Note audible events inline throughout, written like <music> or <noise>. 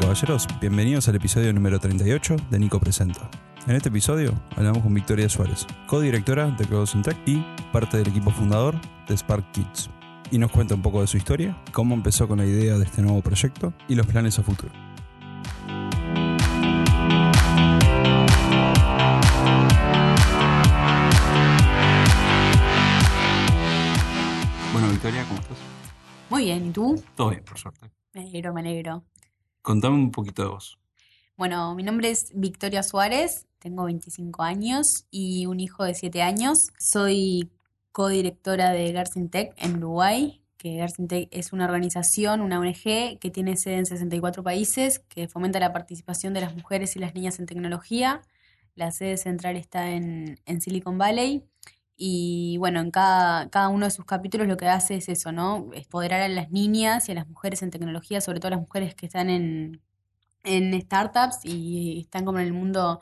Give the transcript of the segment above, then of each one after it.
caballeros, bienvenidos al episodio número 38 de Nico Presenta. En este episodio hablamos con Victoria Suárez, codirectora de Cloud Tech y parte del equipo fundador de Spark Kids. Y nos cuenta un poco de su historia, cómo empezó con la idea de este nuevo proyecto y los planes a futuro. Bueno, Victoria, ¿cómo estás? Muy bien, ¿y tú? Todo bien, por suerte. Me alegro, me alegro. Contame un poquito de vos. Bueno, mi nombre es Victoria Suárez, tengo 25 años y un hijo de 7 años. Soy codirectora de Tech en Uruguay, que Tech es una organización, una ONG que tiene sede en 64 países, que fomenta la participación de las mujeres y las niñas en tecnología. La sede central está en, en Silicon Valley y bueno, en cada, cada uno de sus capítulos lo que hace es eso, ¿no? Empoderar a las niñas y a las mujeres en tecnología, sobre todo las mujeres que están en, en startups y están como en el mundo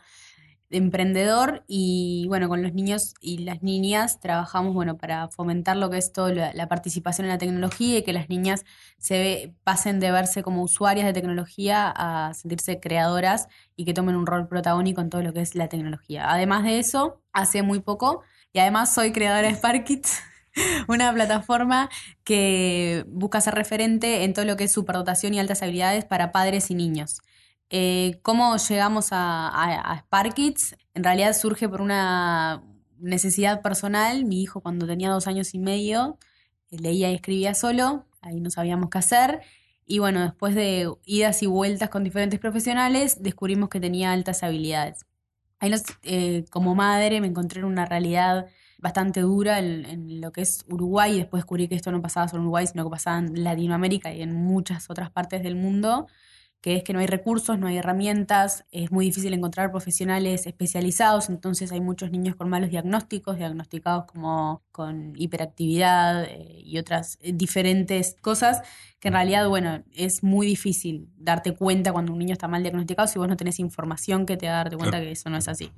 emprendedor y bueno, con los niños y las niñas trabajamos bueno para fomentar lo que es toda la, participación en la tecnología y que las niñas se pasen de verse como usuarias de tecnología a sentirse creadoras y que tomen un rol protagónico en todo lo que es la tecnología. Además de eso, hace muy poco y además soy creadora de Sparkits, <laughs> una plataforma que busca ser referente en todo lo que es superdotación y altas habilidades para padres y niños. Eh, ¿Cómo llegamos a, a, Sparkits? En realidad surge por una necesidad personal. Mi hijo cuando tenía dos años y medio leía y escribía solo, ahí no sabíamos qué hacer. Y bueno, después de idas y vueltas con diferentes profesionales, descubrimos que tenía altas habilidades. Ahí eh, como madre me encontré en una realidad bastante dura en, lo que es Uruguay y después descubrí que esto no pasaba solo en Uruguay, sino que pasaba en Latinoamérica y en muchas otras partes del mundo que es que no hay recursos, no hay herramientas, es muy difícil encontrar profesionales especializados, entonces hay muchos niños con malos diagnósticos, diagnosticados como con hiperactividad eh, y otras eh, diferentes cosas, que en realidad, bueno, es muy difícil darte cuenta cuando un niño está mal diagnosticado si vos no tenés información que te da darte cuenta que eso no es así.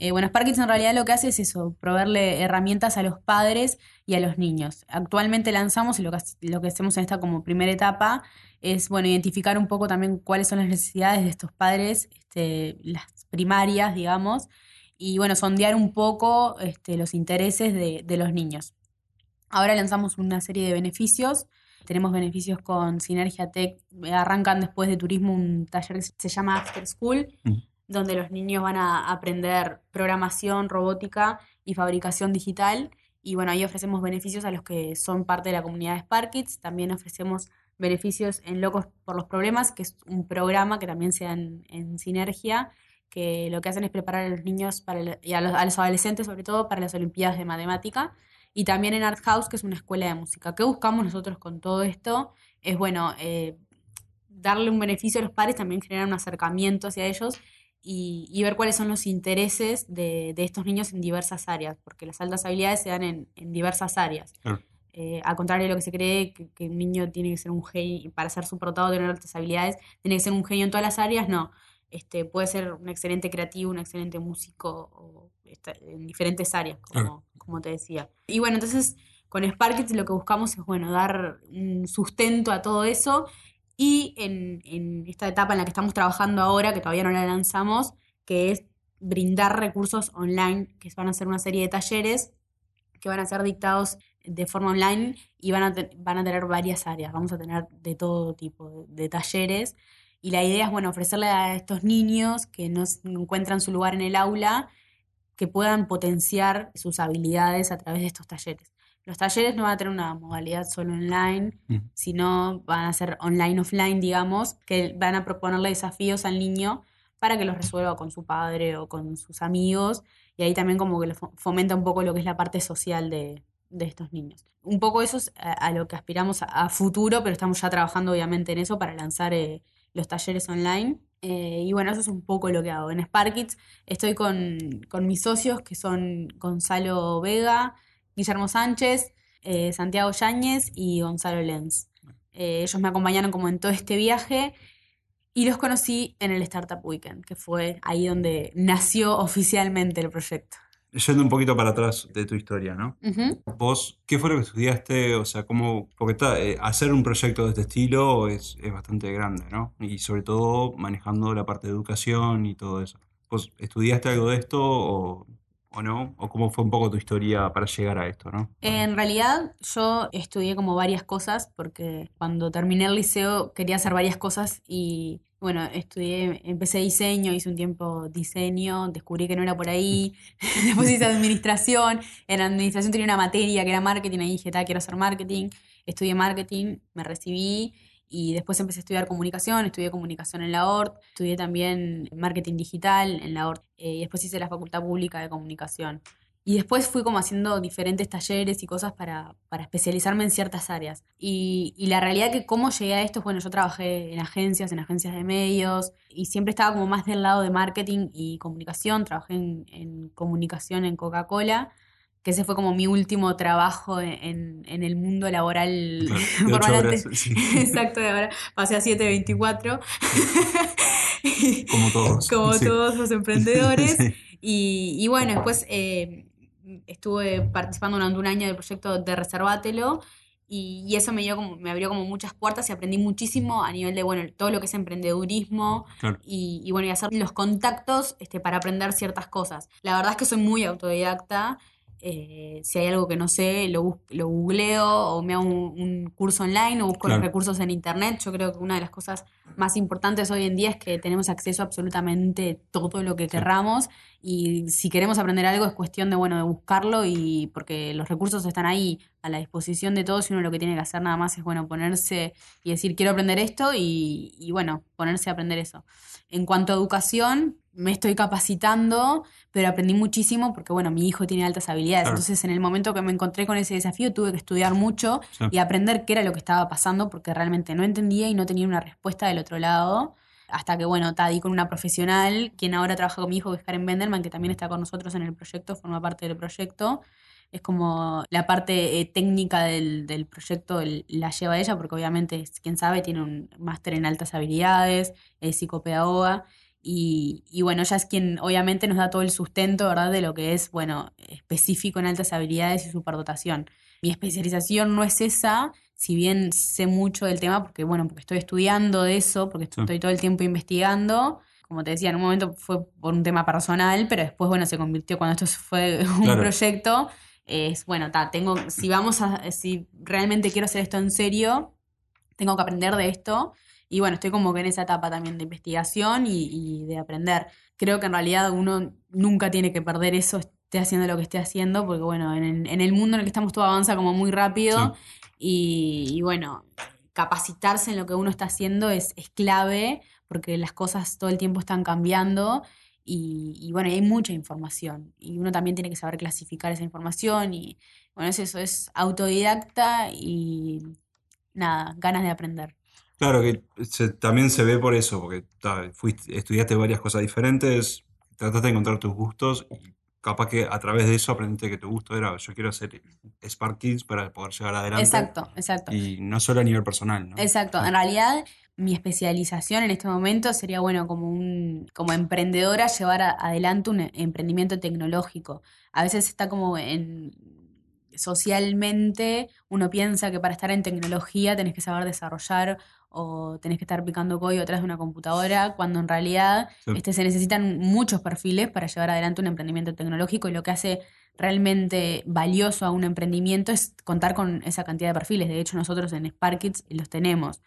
Eh, bueno, Sparkits en realidad lo que hace es eso, proveerle herramientas a los padres y a los niños. Actualmente lanzamos y lo que, lo que hacemos en esta como primera etapa es, bueno, identificar un poco también cuáles son las necesidades de estos padres, este, las primarias, digamos, y bueno, sondear un poco este, los intereses de, de los niños. Ahora lanzamos una serie de beneficios. Tenemos beneficios con Sinergia Tech. Arrancan después de turismo un taller que se llama After School, donde los niños van a aprender programación, robótica y fabricación digital. Y bueno, ahí ofrecemos beneficios a los que son parte de la comunidad de Sparkits. También ofrecemos beneficios en Locos por los Problemas, que es un programa que también se da en, sinergia, que lo que hacen es preparar a los niños para y a los, adolescentes sobre todo para las Olimpiadas de Matemática. Y también en Art House, que es una escuela de música. ¿Qué buscamos nosotros con todo esto? Es, bueno, eh, darle un beneficio a los padres, también generar un acercamiento hacia ellos y, ver cuáles son los intereses de, estos niños en diversas áreas, porque las altas habilidades se dan en, diversas áreas. Eh, al contrario de lo que se cree, que, un niño tiene que ser un genio, para ser superdotado, tener altas habilidades, tiene que ser un genio en todas las áreas, no. Este, puede ser un excelente creativo, un excelente músico, o, en diferentes áreas, como, como te decía. Y bueno, entonces con Sparkit lo que buscamos es, bueno, dar un sustento a todo eso y en, esta etapa en la que estamos trabajando ahora, que todavía no la lanzamos, que es brindar recursos online, que van a ser una serie de talleres que van a ser dictados de forma online y van a, van a tener varias áreas. Vamos a tener de todo tipo de, talleres. Y la idea es, bueno, ofrecerle a estos niños que no encuentran su lugar en el aula, que puedan potenciar sus habilidades a través de estos talleres. Los talleres no van a tener una modalidad solo online, mm. sino van a ser online-offline, digamos, que van a proponerle desafíos al niño para que los resuelva con su padre o con sus amigos. Y ahí también como que fomenta un poco lo que es la parte social de, estos niños. Un poco eso es a, lo que aspiramos a, futuro, pero estamos ya trabajando obviamente en eso para lanzar eh, los talleres online. Eh, y bueno, eso es un poco lo que hago. En Sparkits estoy con, con mis socios que son Gonzalo Vega, Guillermo Sánchez, eh, Santiago Yáñez y Gonzalo Lenz. Eh, ellos me acompañaron como en todo este viaje y los conocí en el Startup Weekend, que fue ahí donde nació oficialmente el proyecto. yendo un poquito para atrás de tu historia, ¿no? Vos, ¿qué fue lo que estudiaste? O sea, ¿cómo...? Porque eh, hacer un proyecto de este estilo es, es bastante grande, ¿no? Y sobre todo manejando la parte de educación y todo eso. ¿Vos estudiaste algo de esto o, o no? ¿O cómo fue un poco tu historia para llegar a esto, no? En realidad yo estudié como varias cosas porque cuando terminé el liceo quería hacer varias cosas y bueno, estudié, empecé diseño, hice un tiempo diseño, descubrí que no era por ahí, <laughs> después hice administración, en administración tenía una materia que era marketing, ahí dije, "Ta, quiero hacer marketing, estudié marketing, me recibí y después empecé a estudiar comunicación, estudié comunicación en la ORT, estudié también marketing digital en la ORT eh, y después hice la Facultad Pública de Comunicación. Y después fui como haciendo diferentes talleres y cosas para, para especializarme en ciertas áreas. Y, y la realidad que cómo llegué a esto, bueno, yo trabajé en agencias, en agencias de medios, y siempre estaba como más del lado de marketing y comunicación. Trabajé en, en comunicación en Coca-Cola, que ese fue como mi último trabajo en, en- el mundo laboral Claro, <laughs> horas, sí. <laughs> Exacto, de ahora pasé a 7.24. Como <laughs> todos. Como sí. todos los emprendedores. Sí. Y, y bueno, después eh, estuve participando durante un año del proyecto de Reservátelo y, y eso me, dio como, me abrió como muchas puertas y aprendí muchísimo a nivel de, bueno, todo lo que es emprendedurismo Claro. y, y bueno, y hacer los contactos este, para aprender ciertas cosas. La verdad es que soy muy autodidacta. Eh, si hay algo que no sé, lo, lo googleo o me hago un, un curso online o busco Claro. los recursos en internet. Yo creo que una de las cosas más importantes hoy en día es que tenemos acceso a absolutamente todo lo que Sí. querramos y si queremos aprender algo es cuestión de, bueno, de buscarlo y porque los recursos están ahí a la disposición de todos y uno lo que tiene que hacer nada más es, bueno, ponerse y decir, quiero aprender esto y, y bueno, ponerse a aprender eso. En cuanto a educación, me estoy capacitando, pero aprendí muchísimo porque, bueno, mi hijo tiene altas habilidades. Claro. Entonces, en el momento que me encontré con ese desafío, tuve que estudiar mucho Sí. y aprender qué era lo que estaba pasando porque realmente no entendía y no tenía una respuesta del otro lado. Hasta que, bueno, ta, di con una profesional, quien ahora trabaja con mi hijo, que es Karen Benderman, que también está con nosotros en el proyecto, forma parte del proyecto. Es como la parte eh, técnica del, del proyecto el- la lleva ella, porque obviamente, quien sabe, tiene un máster en altas habilidades, es psicopedagoga. Y, y bueno, ella es quien obviamente nos da todo el sustento, ¿verdad? De lo que es, bueno, específico en altas habilidades y superdotación. Mi especialización no es esa, si bien sé mucho del tema, porque bueno, porque estoy estudiando de eso, porque Sí. estoy todo el tiempo investigando. Como te decía, en un momento fue por un tema personal, pero después, bueno, se convirtió cuando esto fue <laughs> un Claro. proyecto. Es bueno, ta, tengo, si vamos a, si realmente quiero hacer esto en serio, tengo que aprender de esto. Y bueno, estoy como que en esa etapa también de investigación y, y de aprender. Creo que en realidad uno nunca tiene que perder eso, esté haciendo lo que esté haciendo, porque bueno, en el, en el mundo en el que estamos todo avanza como muy rápido y, y bueno, capacitarse en lo que uno está haciendo es, es clave porque las cosas todo el tiempo están cambiando y, y bueno, hay mucha información y uno también tiene que saber clasificar esa información y bueno, es eso, es autodidacta y nada, ganas de aprender. Claro que se- también se ve por eso, porque ta, fuiste, estudiaste varias cosas diferentes, trataste de encontrar tus gustos y capaz que a través de eso aprendiste que tu gusto era yo quiero hacer Spark Kids para poder llegar adelante. Exacto, exacto. Y no solo a nivel personal, ¿no? Exacto, en realidad mi especialización en este momento sería, bueno, como un, como emprendedora llevar a- adelante un emprendimiento tecnológico. A veces está como en socialmente uno piensa que para estar en tecnología tenés que saber desarrollar o tenés que estar picando código atrás de una computadora, cuando en realidad Sí. este, se necesitan muchos perfiles para llevar adelante un emprendimiento tecnológico y lo que hace realmente valioso a un emprendimiento es contar con esa cantidad de perfiles. De hecho, nosotros en Sparkits los tenemos.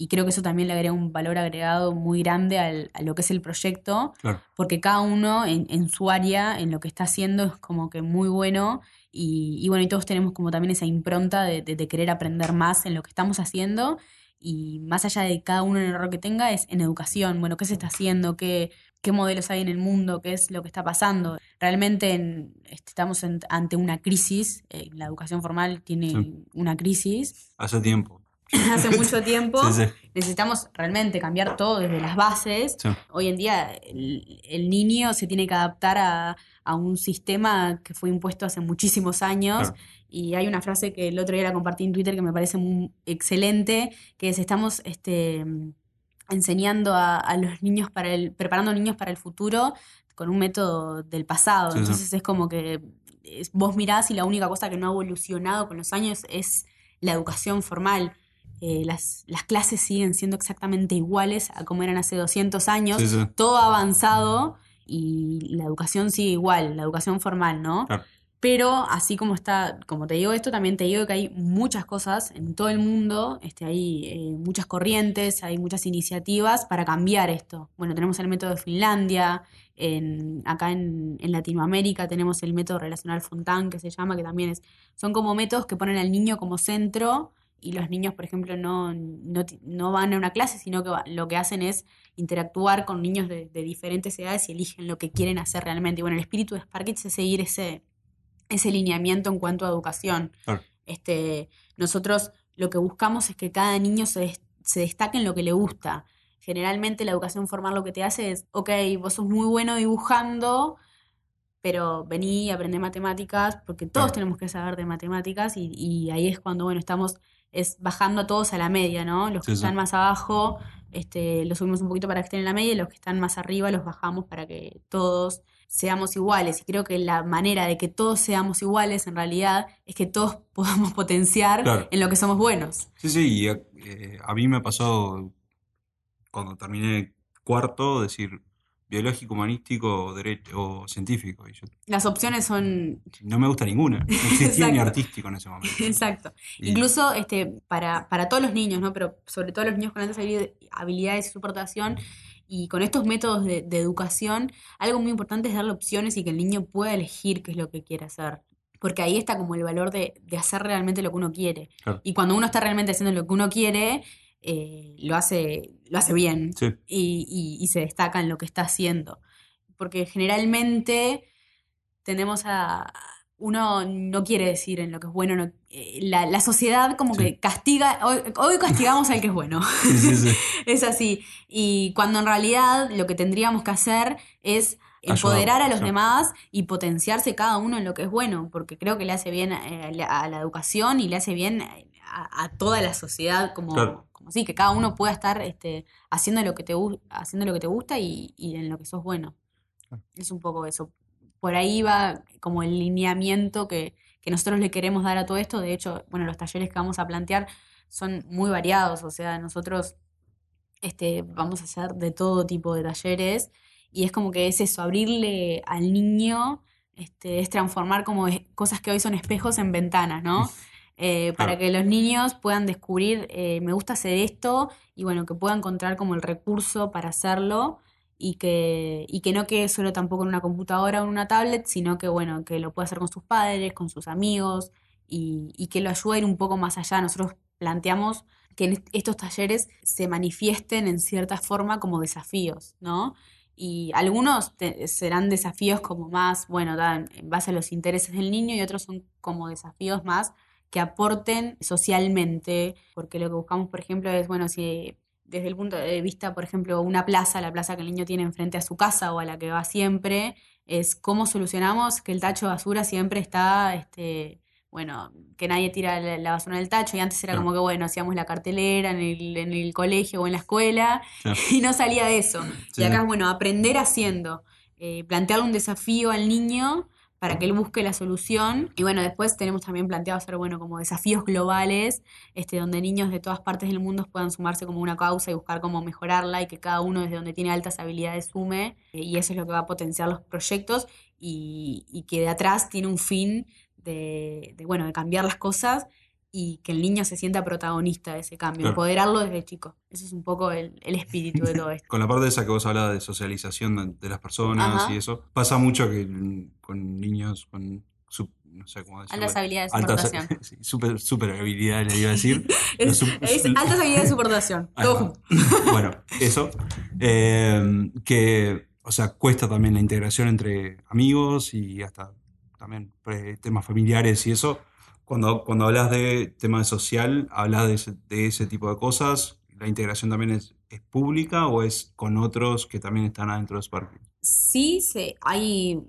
Y creo que eso también le agrega un valor agregado muy grande al- a lo que es el proyecto, Claro. porque cada uno en, en su área, en lo que está haciendo, es como que muy bueno. Y, y bueno, y todos tenemos como también esa impronta de, de- de querer aprender más en lo que estamos haciendo. Y más allá de cada uno en el error que tenga, es en educación. Bueno, ¿qué se está haciendo? ¿Qué, qué modelos hay en el mundo? ¿Qué es lo que está pasando? Realmente en- estamos en- ante una crisis. eh, la educación formal tiene Sí. una crisis Hace tiempo. <coughs> hace mucho tiempo. Sí, sí. Necesitamos realmente cambiar todo desde las bases. Sí. Hoy en día el, el niño se tiene que adaptar a, a un sistema que fue impuesto hace muchísimos años. Claro. Y hay una frase que el otro día la compartí en Twitter que me parece muy excelente, que es estamos este, enseñando a, a los niños para el, preparando niños para el futuro con un método del pasado. Entonces es como que vos mirás y la única cosa que no ha evolucionado con los años es la educación formal. Eh, las, las clases siguen siendo exactamente iguales a como eran hace 200 años. Sí, sí. Todo avanzado y la educación sigue igual, la educación formal, ¿no? Claro. Pero así como está, como te digo esto, también te digo que hay muchas cosas en todo el mundo, este, hay eh, muchas corrientes, hay muchas iniciativas para cambiar esto. Bueno, tenemos el método de Finlandia, en, acá en, en Latinoamérica tenemos el método relacional Fontán, que se llama, que también es, son como métodos que ponen al niño como centro y los niños, por ejemplo, no, no, no van a una clase, sino que va- lo que hacen es interactuar con niños de, de diferentes edades y eligen lo que quieren hacer realmente. Y bueno, el espíritu de Spark Kids es seguir ese, ese lineamiento en cuanto a educación. Este, nosotros lo que buscamos es que cada niño se, des- se destaque en lo que le gusta. Generalmente la educación formal lo que te hace es, ok, vos sos muy bueno dibujando, pero vení aprende matemáticas, porque todos tenemos que saber de matemáticas y, y ahí es cuando, bueno, estamos es bajando a todos a la media, ¿no? Los que Sí, sí. están más abajo, este, los subimos un poquito para que estén en la media y los que están más arriba los bajamos para que todos seamos iguales. Y creo que la manera de que todos seamos iguales en realidad es que todos <laughs> podamos potenciar Claro. en lo que somos buenos. Sí, sí, y eh, a mí me pasó cuando terminé cuarto decir biológico, humanístico o derecho o científico. Y yo Las opciones son... no me gusta ninguna. No <laughs> existía ni artístico en ese momento. Exacto. Y- Incluso este, para, para todos los niños, ¿no? Pero sobre todo los niños con altas habili- habilidades y superdotación y con estos métodos de, de educación, algo muy importante es darle opciones y que el niño pueda elegir qué es lo que quiere hacer. Porque ahí está como el valor de, de hacer realmente lo que uno quiere. Claro. Y cuando uno está realmente haciendo lo que uno quiere, eh, lo, hace, lo hace bien Sí, y, y- y se destaca en lo que está haciendo. Porque generalmente tendemos a... Uno no quiere decir en lo que es bueno. no- eh, la, la sociedad como Sí. que castiga... Hoy, hoy castigamos al que es bueno. <laughs> sí, <laughs> es así. Y cuando en realidad lo que tendríamos que hacer es empoderar a los demás y potenciarse cada uno en lo que es bueno, porque creo que le hace bien eh, a la- a la educación y le hace bien a, a toda la sociedad como, Claro. Como sí, que cada uno pueda estar este, haciendo lo que te haciendo lo que te gusta y, y en lo que sos bueno. Claro. Es un poco eso. Por ahí va como el lineamiento que, que nosotros le queremos dar a todo esto. De hecho, bueno, los talleres que vamos a plantear son muy variados. O sea, nosotros este, vamos a hacer de todo tipo de talleres y es como que es eso, abrirle al niño, este, es transformar como es- cosas que hoy son espejos en ventanas, ¿no? Eh, Para que los niños puedan descubrir, eh, me gusta hacer esto y bueno, que pueda encontrar como el recurso para hacerlo y que, y que no quede solo tampoco en una computadora o en una tablet, sino que bueno, que lo pueda hacer con sus padres, con sus amigos y, y que lo ayude a ir un poco más allá. Nosotros planteamos que en est- estos talleres se manifiesten en cierta forma como desafíos, ¿no? Y algunos te- serán desafíos como más, bueno, dan en base a los intereses del niño y otros son como desafíos más que aporten socialmente, porque lo que buscamos, por ejemplo, es, bueno, si desde el punto de vista, por ejemplo, una plaza, la plaza que el niño tiene enfrente a su casa o a la que va siempre, es cómo solucionamos que el tacho de basura siempre está, este, bueno, que nadie tira la, la basura en el tacho y antes era Claro. como que, bueno, hacíamos la cartelera en el, en el colegio o en la escuela Claro. <laughs> y no salía de eso. Sí, y acá es, bueno, aprender haciendo, eh, plantearle un desafío al niño para que él busque la solución. Y bueno, después tenemos también planteado hacer, bueno, como desafíos globales, este, donde niños de todas partes del mundo puedan sumarse como una causa y buscar cómo mejorarla y que cada uno desde donde tiene altas habilidades sume. eh, y eso es lo que va a potenciar los proyectos y, y que de atrás tiene un fin de, de, bueno, de cambiar las cosas y que el niño se sienta protagonista de ese cambio, Claro. empoderarlo desde chico. Ese es un poco el, el espíritu de <laughs> todo esto. Con la parte esa que vos hablabas de socialización de, de las personas Ajá. y eso, pasa mucho que con niños con, su- no sé cómo decirlo. Altas habilidades de soportación. <laughs> sí, super, super habilidades, le iba a decir. <laughs> Es, altas habilidades de soportación. Todo bueno, eso. Eh, que, o sea, cuesta también la integración entre amigos y hasta también pre- temas familiares y eso. Cuando, cuando hablas de tema social, hablas de ese, de ese tipo de cosas. ¿La integración también es, es pública o es con otros que también están adentro de Spark? Sí, se, hay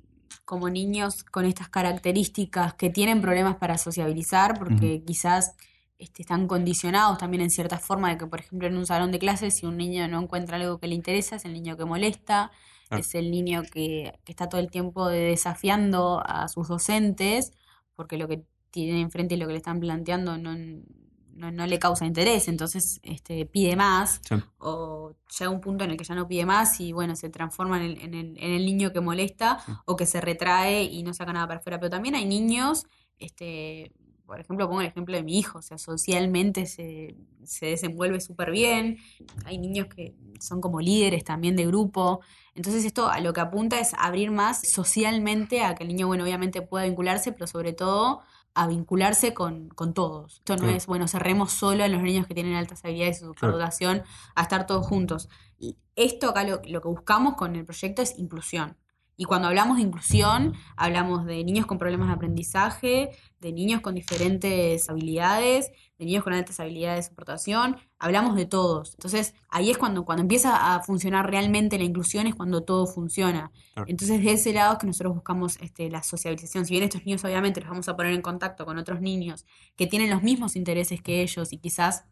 como niños con estas características que tienen problemas para sociabilizar porque quizás este, están condicionados también en cierta forma de que, por ejemplo, en un salón de clases, si un niño no encuentra algo que le interesa, es el niño que molesta. Es el niño que, que está todo el tiempo desafiando a sus docentes porque lo que tiene enfrente y lo que le están planteando no, no, le causa interés, entonces este, pide más o llega un punto en el que ya no pide más y bueno, se transforma en el, en el, en el niño que molesta o que se retrae y no saca nada para afuera. Pero también hay niños, este, por ejemplo, pongo el ejemplo de mi hijo, o sea, socialmente se, se desenvuelve súper bien, hay niños que son como líderes también de grupo, entonces esto a lo que apunta es abrir más socialmente a que el niño, bueno, obviamente pueda vincularse, pero sobre todo a vincularse con, con todos. Esto no es, bueno, cerremos solo a los niños que tienen altas habilidades y superdotación a estar todos juntos. Y esto acá lo, lo que buscamos con el proyecto es inclusión. Y cuando hablamos de inclusión, hablamos de niños con problemas de aprendizaje, de niños con diferentes habilidades, de niños con altas habilidades de soportación, hablamos de todos. Entonces, ahí es cuando, cuando empieza a funcionar realmente la inclusión, es cuando todo funciona. Entonces, de ese lado es que nosotros buscamos este, la socialización. Si bien estos niños obviamente los vamos a poner en contacto con otros niños que tienen los mismos intereses que ellos y quizás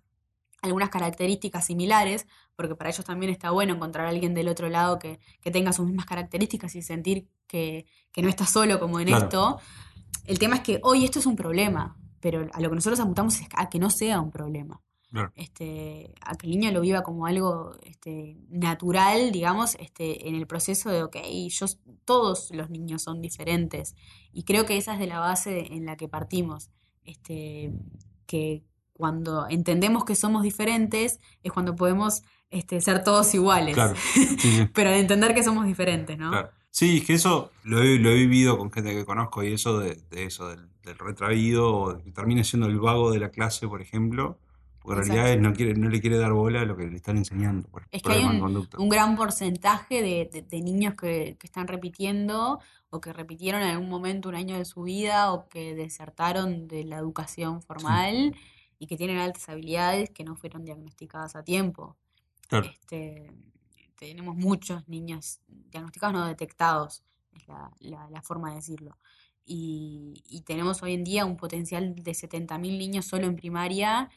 algunas características similares, porque para ellos también está bueno encontrar a alguien del otro lado que, tenga sus mismas características y sentir que, no está solo como en esto. El tema es que hoy esto es un problema, pero a lo que nosotros apuntamos es a que no sea un problema. Este, a que el niño lo viva como algo este, natural, digamos, este, en el proceso de, ok, yo, todos los niños son diferentes. Y creo que esa es de la base en la que partimos. Este, que, cuando entendemos que somos diferentes, es cuando podemos este, ser todos iguales. Claro. <laughs> Pero al entender que somos diferentes, ¿no? Claro. Sí, es que eso lo he, lo he vivido con gente que conozco y eso de, eso, del, retraído, o que termine siendo el vago de la clase, por ejemplo, porque en realidad no, quiere, no le quiere dar bola a lo que le están enseñando. es que hay un, gran porcentaje de, niños que, que, están repitiendo o que repitieron en algún momento un año de su vida o que desertaron de la educación formal y que tienen altas habilidades que no fueron diagnosticadas a tiempo. Este, tenemos muchos niños diagnosticados, no detectados, es la, la, forma de decirlo. Y, y, tenemos hoy en día un potencial de 70.000 niños solo en primaria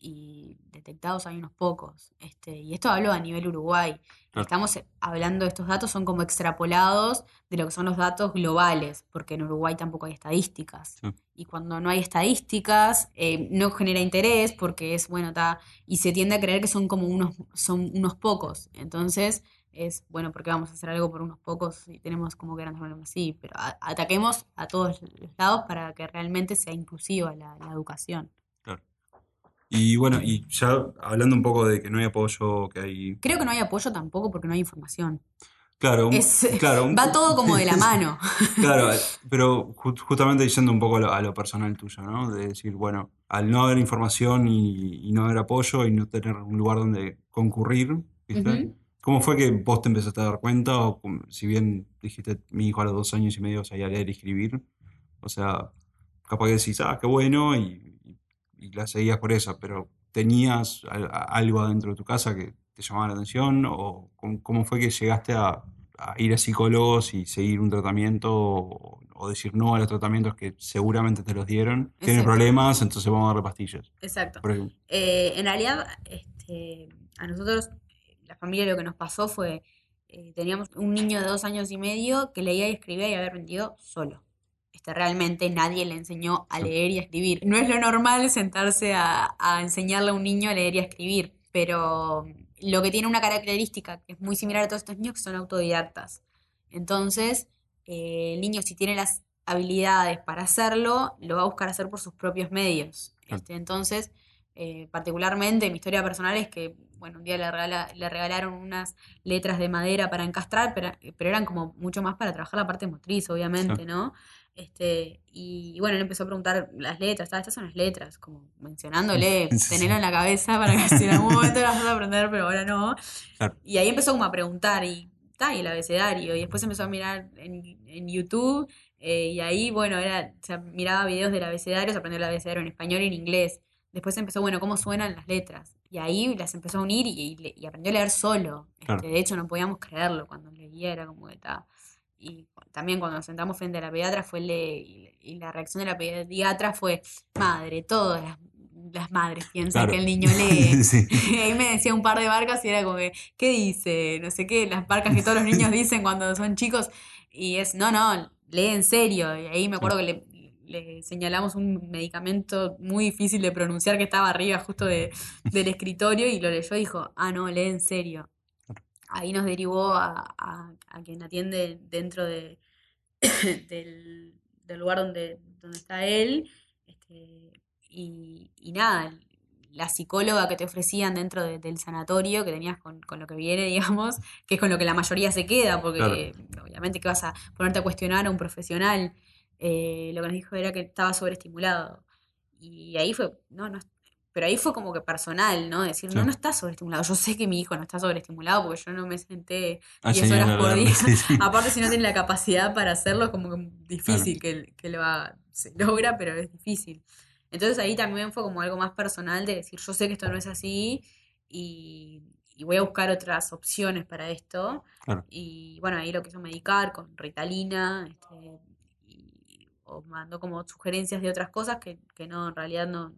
y detectados hay unos pocos. Este, y esto hablo a nivel Uruguay. Estamos hablando de estos datos, son como extrapolados de lo que son los datos globales, porque en Uruguay tampoco hay estadísticas. Y cuando no hay estadísticas, eh, no genera interés porque es, bueno, está, y se tiende a creer que son como unos, son unos pocos. Entonces, es, bueno, porque vamos a hacer algo por unos pocos y tenemos como grandes problemas así, pero ataquemos a todos los lados para que realmente sea inclusiva la educación. Y bueno, y ya hablando un poco de que no hay apoyo, que hay... Creo que no hay apoyo tampoco porque no hay información. Claro, <laughs> claro va todo como de la <laughs> mano. claro, <laughs> pero justamente diciendo un poco a lo, personal tuyo, ¿no? De decir, bueno, al no haber información y, no haber apoyo y no tener un lugar donde concurrir, ¿viste? ¿Cómo fue que vos te empezaste a dar cuenta? O, si bien dijiste, mi hijo a los dos años y medio sabía leer y escribir, o sea, capaz que decís, ah, qué bueno, y y la seguías por eso, pero ¿tenías algo adentro de tu casa que te llamaba la atención? ¿O cómo fue que llegaste a, ir a psicólogos y seguir un tratamiento o, decir no a los tratamientos que seguramente te los dieron? Tienen problemas, entonces vamos a darle pastillas. Exacto. Eh, en realidad, este, a nosotros, la familia lo que nos pasó fue, eh, teníamos un niño de dos años y medio que leía y escribía y había aprendido solo. Este, realmente nadie le enseñó a leer y a escribir. No es lo normal sentarse a, enseñarle a un niño a leer y a escribir, pero lo que tiene una característica que es muy similar a todos estos niños que son autodidactas. Entonces, eh, el niño si tiene las habilidades para hacerlo, lo va a buscar hacer por sus propios medios. Este, entonces, eh, particularmente mi historia personal es que, bueno, un día le, le regalaron unas letras de madera para encastrar, pero, pero, eran como mucho más para trabajar la parte motriz, obviamente, ¿no? Este, y, bueno, él empezó a preguntar las letras, estas son las letras, como mencionándole, tenerlo en la cabeza para que si en algún momento las vas a aprender, pero ahora no. Y ahí empezó como a preguntar y, ta, y el abecedario, y después empezó a mirar en, YouTube, eh, y ahí, bueno, era, o miraba videos del abecedario, se aprendió el abecedario en español y en inglés. Después empezó, bueno, cómo suenan las letras. Y ahí las empezó a unir y, aprendió a leer solo. Este, de hecho, no podíamos creerlo cuando leía, era como que estaba y también cuando nos sentamos frente a la pediatra fue y, la reacción de la pediatra fue, madre, todas las las madres piensan Claro. que el niño lee. <laughs> Sí. <laughs> Ahí me decía un par de barcas y era como que, ¿qué dice? No sé qué, las barcas que todos los niños dicen cuando son chicos. Y es, no, no, lee en serio. Y ahí me acuerdo que le, le señalamos un medicamento muy difícil de pronunciar que estaba arriba justo de, del escritorio y lo leyó y dijo, ah, no, lee en serio. Ahí nos derivó a, a- a quien atiende dentro de, <coughs> del, del lugar donde, donde está él. Este, y, y nada, la psicóloga que te ofrecían dentro de- del sanatorio, que tenías con, con lo que viene, <laughs> digamos, que es con lo que la mayoría se queda, porque obviamente que vas a ponerte a cuestionar a un profesional, eh, lo que nos dijo era que estaba sobreestimulado. Y ahí fue, no, no, pero ahí fue como que personal, ¿no? Decir, no, no está sobreestimulado. Yo sé que mi hijo no está sobreestimulado porque yo no me senté A 10 horas por día. <laughs> sí, sí. Aparte, si no tiene la capacidad para hacerlo, es como que difícil que, que lo haga. Se logra, pero es difícil. Entonces ahí también fue como algo más personal de decir, yo sé que esto no es así y, y voy a buscar otras opciones para esto. Claro. Y bueno, ahí lo quiso medicar con Ritalina, este, y, o mandó como sugerencias de otras cosas que, que no, en realidad no,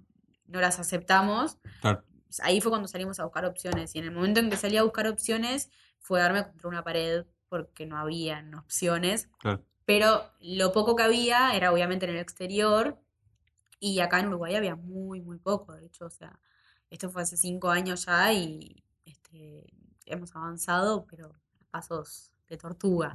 no las aceptamos. Claro. Ahí fue cuando salimos a buscar opciones. Y en el momento en que salí a buscar opciones, fue darme contra una pared porque no habían opciones. Claro. Pero lo poco que había era obviamente en el exterior. Y acá en Uruguay había muy, muy poco. De hecho, o sea, esto fue hace cinco años ya y este, hemos avanzado, pero a pasos de tortuga.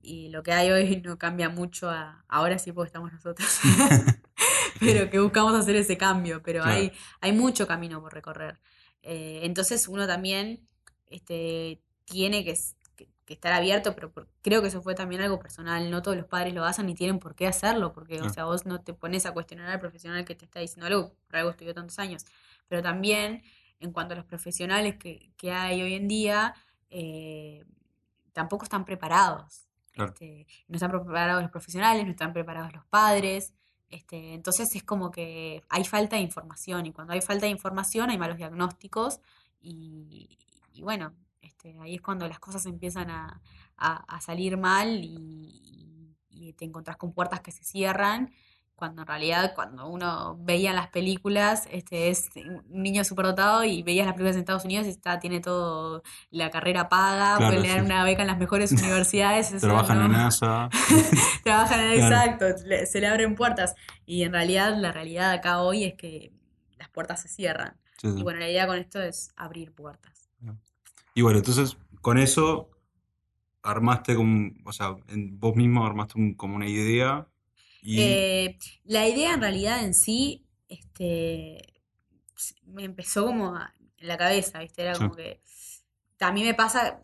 Y lo que hay hoy no cambia mucho a, ahora sí porque estamos nosotros. <laughs> <laughs> pero que buscamos hacer ese cambio, pero Claro. hay, hay mucho camino por recorrer. Eh, entonces uno también este, tiene que, s- que- que estar abierto, pero por- creo que eso fue también algo personal. No todos los padres lo hacen ni tienen por qué hacerlo, porque, o Claro. sea, vos no te pones a cuestionar al profesional que te está diciendo algo, por algo estudió tantos años. Pero también, en cuanto a los profesionales que, que hay hoy en día, eh, tampoco están preparados. Claro. Este, no están preparados los profesionales, no están preparados los padres. Este, entonces es como que hay falta de información y cuando hay falta de información hay malos diagnósticos y, y bueno, este, ahí es cuando las cosas empiezan a, a- salir mal y, y te encontrás con puertas que se cierran, cuando en realidad cuando uno veía las películas, este es un niño superdotado y veías las películas en Estados Unidos y está, tiene todo la carrera paga, Claro, puede le dan sí. una beca en las mejores <laughs> universidades. Trabajan no- en <laughs> NASA. Trabajan en exacto, se le abren puertas. Y en realidad, la realidad acá hoy es que las puertas se cierran. Sí, sí. Y bueno, la idea con esto es abrir puertas. Y bueno, entonces con eso armaste como, o sea, en- vos mismo armaste un- como una idea y Eh, la idea en realidad en sí, este, me empezó como a- en la cabeza, ¿viste? Era Sí. como que a mí me pasa,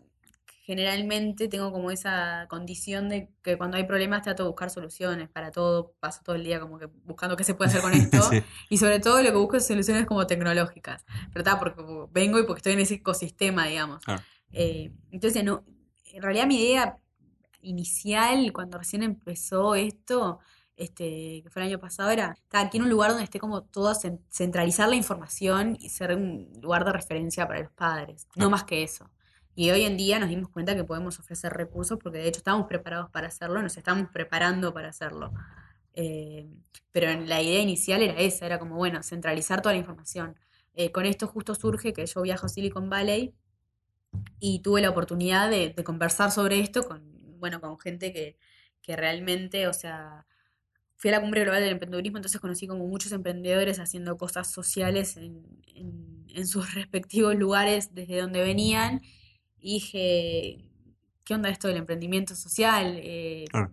generalmente tengo como esa condición de que cuando hay problemas trato de buscar soluciones para todo, paso todo el día como que buscando qué se puede hacer con <laughs> esto. Sí, Y sobre todo lo que busco es soluciones como tecnológicas, ¿verdad? Porque vengo y porque estoy en ese ecosistema, digamos. Eh, entonces, no, en realidad mi idea inicial, cuando recién empezó esto, este, que fue el año pasado, era estar aquí en un lugar donde esté como todo, cen- centralizar la información y ser un lugar de referencia para los padres, no Claro. más que eso. Y hoy en día nos dimos cuenta que podemos ofrecer recursos porque de hecho estamos preparados para hacerlo, nos estamos preparando para hacerlo. Eh, pero la idea inicial era esa, era como, bueno, centralizar toda la información. Eh, con esto justo surge que yo viajo a Silicon Valley y tuve la oportunidad de, de conversar sobre esto con, bueno, con gente que, que realmente, o sea, fui a la cumbre global del emprendedurismo, entonces conocí como muchos emprendedores haciendo cosas sociales en, en- en sus <laughs> respectivos lugares desde donde venían y dije, ¿qué onda esto del emprendimiento social? Eh, Claro.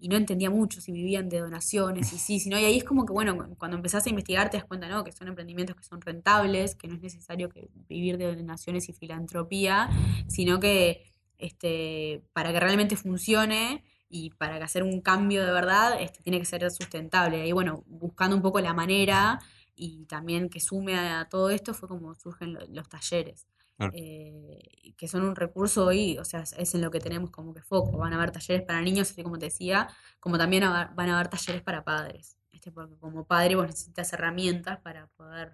y no entendía mucho si vivían de donaciones y sí, si no, y ahí es como que, bueno, cuando empezás a investigar te das cuenta, ¿no? Que son emprendimientos que son rentables, que no es necesario que vivir de donaciones y filantropía, sino que este, para que realmente funcione y para hacer un cambio de verdad, este, tiene que ser sustentable. Y bueno, buscando un poco la manera y también que sume a, a todo esto fue como surgen lo- los talleres. Claro. eh, que son un recurso hoy, o sea, es- en lo que tenemos como que foco. Van a haber talleres para niños, así como te decía, como también van a haber talleres para padres. Este, porque como padre vos necesitas herramientas para poder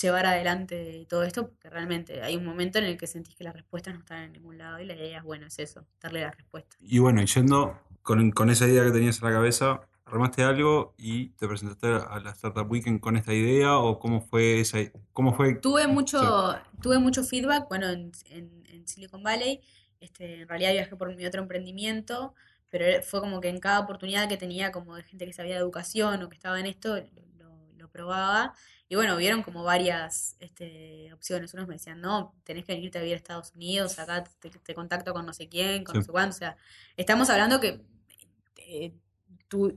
llevar adelante todo esto, porque realmente hay un momento en el que sentís que las respuestas no están en ningún lado y la idea es, bueno, es eso, darle la respuesta. Y bueno, yendo con, con esa idea que tenías en la cabeza, armaste algo y te presentaste a la Startup Weekend con esta idea o cómo fue esa, cómo fue. Tuve mucho, tuve mucho feedback, bueno, en, en, Silicon Valley, este, en realidad viajé por mi otro emprendimiento, pero fue como que en cada oportunidad que tenía como de gente que sabía de educación o que estaba en esto, lo, lo probaba. Y bueno, vieron como varias este, opciones. Unos me decían, no, tenés que venirte a vivir a Estados Unidos, acá te, contacto con no sé quién, con no sé cuánto. O sea, estamos hablando que eh,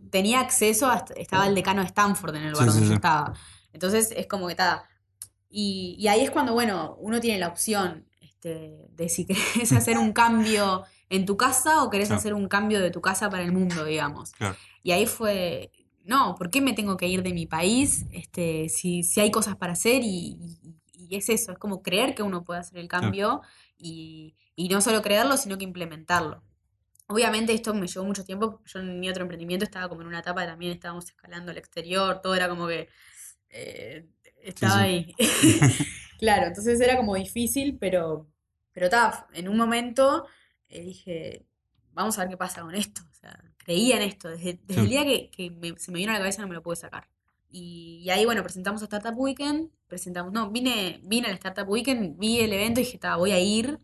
tenía acceso, a, estaba el decano de Stanford en el lugar donde yo estaba. Entonces es como que está. Y, y, ahí es cuando, bueno, uno tiene la opción este, de si querés <laughs> hacer un cambio en tu casa o querés hacer un cambio de tu casa para el mundo, digamos. Y ahí fue, no, ¿por qué me tengo que ir de mi país este, si, si hay cosas para hacer? Y, es eso, es como creer que uno puede hacer el cambio y, no solo creerlo, sino que implementarlo. Obviamente esto me llevó mucho tiempo, yo en mi otro emprendimiento estaba como en una etapa, también estábamos escalando al exterior, todo era como que eh, estaba ahí. <laughs> <laughs> claro, entonces era como difícil, pero, pero en un momento eh, dije, vamos a ver qué pasa con esto. O sea, creía en esto. Desde, el día que, se me vino a la cabeza no me lo pude sacar. Y, ahí, bueno, presentamos a Startup Weekend. Presentamos, no, vine, vine a la Startup Weekend, vi el evento y dije, voy a ir.